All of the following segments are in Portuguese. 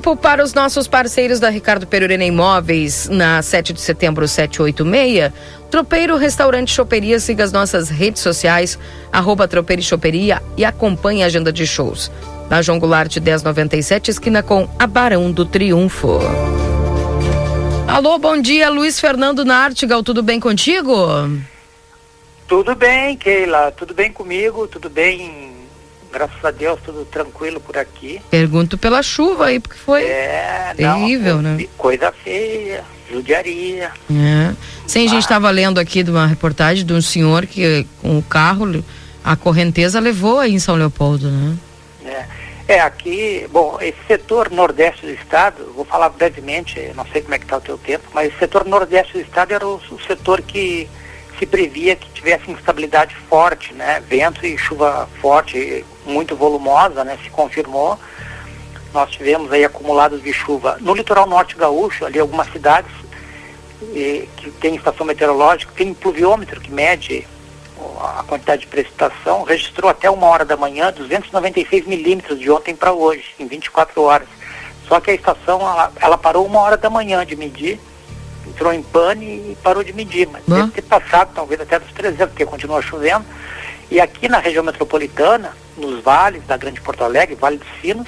Tempo para os nossos parceiros da Ricardo Perurena Imóveis na 7 de setembro 786. Tropeiro Restaurante Choperia, siga as nossas redes sociais, arroba Tropeiro e Choperia e acompanhe a agenda de shows. Na João Goulart 1097, esquina com a do Triunfo. Alô, bom dia, Luiz Fernando Nartigal, tudo bem contigo? Tudo bem, Keila, tudo bem comigo, tudo bem, graças a Deus, tudo tranquilo por aqui. Pergunto pela chuva aí, porque foi É, terrível, não, né? Coisa feia, judiaria. É. Sim, a gente estava lendo aqui de uma reportagem de um senhor que com o carro, a correnteza levou aí em São Leopoldo, né? É, é, aqui, bom, esse setor nordeste do estado, vou falar brevemente, não sei como é que está o teu tempo, mas esse setor nordeste do estado era o, o setor que se previa que tivesse instabilidade forte, né? Vento e chuva forte, muito volumosa, né? Se confirmou. Nós tivemos aí acumulados de chuva no litoral norte gaúcho, ali algumas cidades eh, que tem estação meteorológica, tem pluviômetro que mede a quantidade de precipitação, registrou até uma hora da manhã 296 milímetros de ontem para hoje, em 24 horas. Só que a estação, ela, ela parou uma hora da manhã de medir, entrou em pane e parou de medir, mas Ah. deve ter passado talvez até dos 300, porque continua chovendo. E aqui na região metropolitana, nos vales da Grande Porto Alegre, Vale dos Sinos,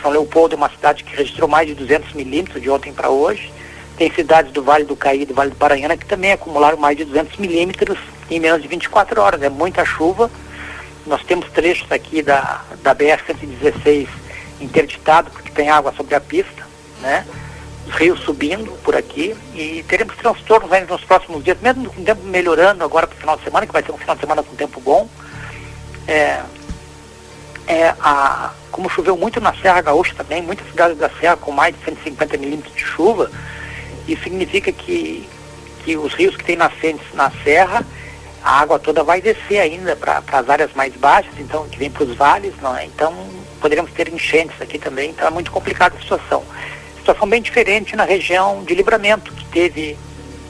São Leopoldo é uma cidade que registrou mais de 200 milímetros de ontem para hoje. Tem cidades do Vale do Caí e do Vale do Paranhana que também acumularam mais de 200 milímetros em menos de 24 horas. É muita chuva. Nós temos trechos aqui da, da BR-116 interditado porque tem água sobre a pista, né? Os rios subindo por aqui e teremos transtornos ainda nos próximos dias, mesmo com o tempo melhorando agora para o final de semana, que vai ser um final de semana com tempo bom. É, é, a, como choveu muito na Serra Gaúcha também, muitas cidades da Serra com mais de 150 milímetros de chuva, isso significa que, que os rios que tem nascentes na Serra, a água toda vai descer ainda para as áreas mais baixas, então que vem para os vales, não é? Então poderemos ter enchentes aqui também, então é muito complicada a situação. Situação bem diferente na região de livramento, que teve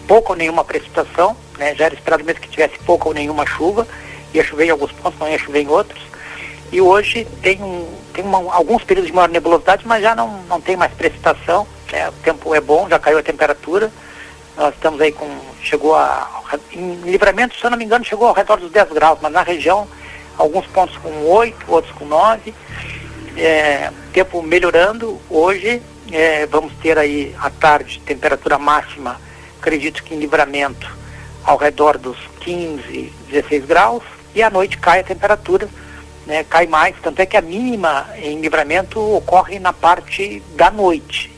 pouca ou nenhuma precipitação, né? já era esperado mesmo que tivesse pouca ou nenhuma chuva, ia chover em alguns pontos, não ia chover em outros. E hoje tem, um, tem uma, alguns períodos de maior nebulosidade, mas já não, não tem mais precipitação, né? o tempo é bom, já caiu a temperatura. Nós estamos aí com, chegou a, em livramento, se eu não me engano, chegou ao redor dos 10 graus, mas na região, alguns pontos com 8, outros com 9. É, tempo melhorando, hoje é, vamos ter aí à tarde temperatura máxima, acredito que em livramento, ao redor dos 15, 16 graus, e à noite cai a temperatura, né, cai mais, tanto é que a mínima em livramento ocorre na parte da noite,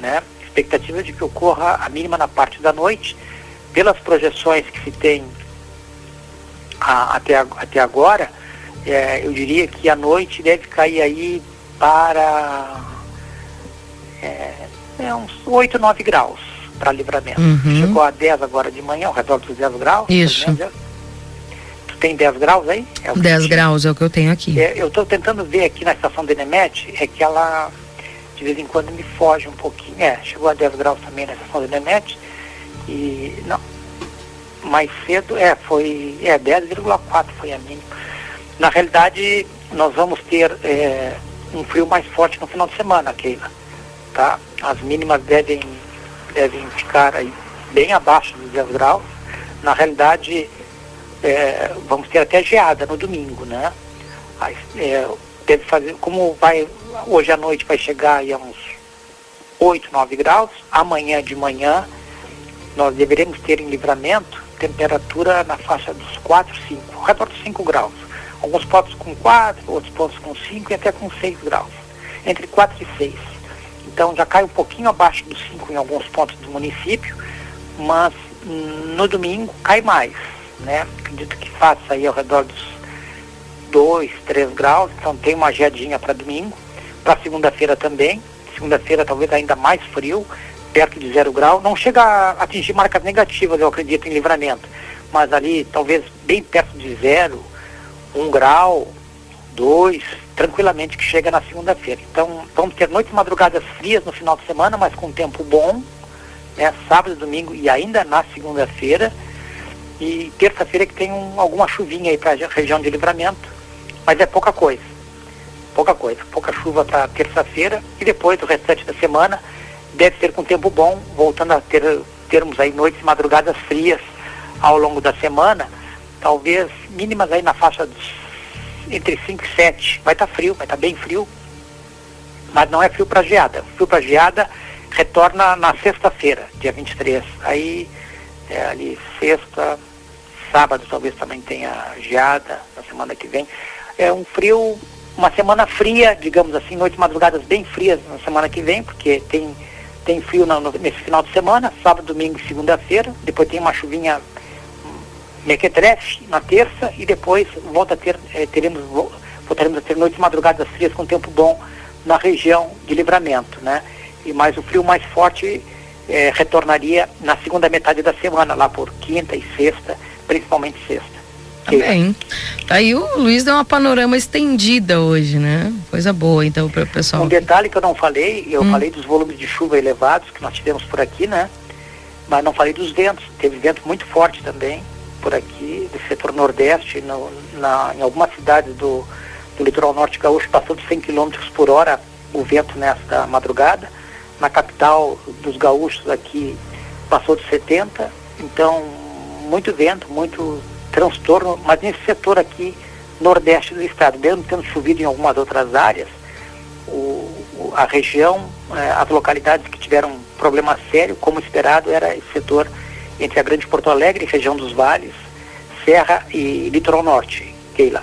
né? Expectativa de que ocorra a mínima na parte da noite, pelas projeções que se tem a- até, ag- até agora, é, eu diria que a noite deve cair aí para é, é uns 8, 9 graus para livramento. Uhum. Chegou a 10 agora de manhã, ao redor dos 10 graus. pelo Isso. Tu tem 10 graus aí? É o que 10 te- graus é o que eu tenho aqui. é, eu estou tentando ver aqui na estação do Enemete, é que ela de vez em quando me foge um pouquinho. É, chegou a 10 graus também na estação do Enemete. E não. Mais cedo, é, foi. É, 10,4 foi a mínima. Na realidade, nós vamos ter é, um frio mais forte no final de semana, Keila. Tá? As mínimas devem, devem ficar aí bem abaixo dos 10 graus. Na realidade, é, vamos ter até geada no domingo, né? Aí, é, deve fazer, como vai, hoje à noite vai chegar aí a uns 8, 9 graus, amanhã de manhã nós deveremos ter em livramento temperatura na faixa dos 4, 5, ao redor dos 5 graus. Alguns pontos com 4, outros pontos com 5 e até com 6 graus. Entre 4 e 6. Então já cai um pouquinho abaixo dos 5 em alguns pontos do município, mas no domingo cai mais. Né? Acredito que faça aí ao redor dos 2, 3 graus, então tem uma geadinha para domingo. Para segunda-feira também. Segunda-feira talvez ainda mais frio, perto de zero grau. Não chega a atingir marcas negativas, eu acredito, em livramento. Mas ali talvez bem perto de zero, um grau, 2, tranquilamente que chega na segunda-feira. Então vamos ter noites e madrugadas frias no final de semana, mas com tempo bom, né, sábado, domingo e ainda na segunda-feira. E terça-feira que tem um, alguma chuvinha aí para a região de livramento, mas é pouca coisa. Pouca coisa, pouca chuva para terça-feira e depois o restante da semana deve ser com tempo bom, voltando a ter termos aí noites e madrugadas frias ao longo da semana, talvez mínimas aí na faixa dos entre 5 e 7. Vai estar tá frio, vai estar tá bem frio, mas não é frio para geada. Frio para geada retorna na sexta-feira, dia 23. Aí é, ali sexta, sábado talvez também tenha geada na semana que vem. É um frio, uma semana fria, digamos assim, noites madrugadas bem frias na semana que vem, porque tem tem frio no, nesse final de semana, sábado, domingo e segunda-feira. Depois tem uma chuvinha mequetrefe na terça e depois volta a ter, eh, teremos, voltaremos a ter noites madrugadas frias com tempo bom na região de livramento, né? E mais o frio mais forte eh, retornaria na segunda metade da semana, lá por quinta e sexta, principalmente sexta. Tá bem. Aí o Luiz deu uma panorama estendida hoje, né? Coisa boa, então, para o pessoal. Um detalhe que eu não falei, eu hum. falei dos volumes de chuva elevados que nós tivemos por aqui, né? Mas não falei dos ventos. Teve vento muito forte também por aqui, do setor nordeste, no, na, em algumas cidades do, do litoral norte gaúcho, passou de 100 km por hora o vento nesta madrugada. Na capital dos gaúchos aqui passou de 70, então muito vento, muito transtorno, mas nesse setor aqui nordeste do estado, mesmo tendo chovido em algumas outras áreas, o, a região, eh, as localidades que tiveram problema sério, como esperado, era esse setor entre a Grande Porto Alegre, região dos vales, Serra e Litoral Norte. Keila.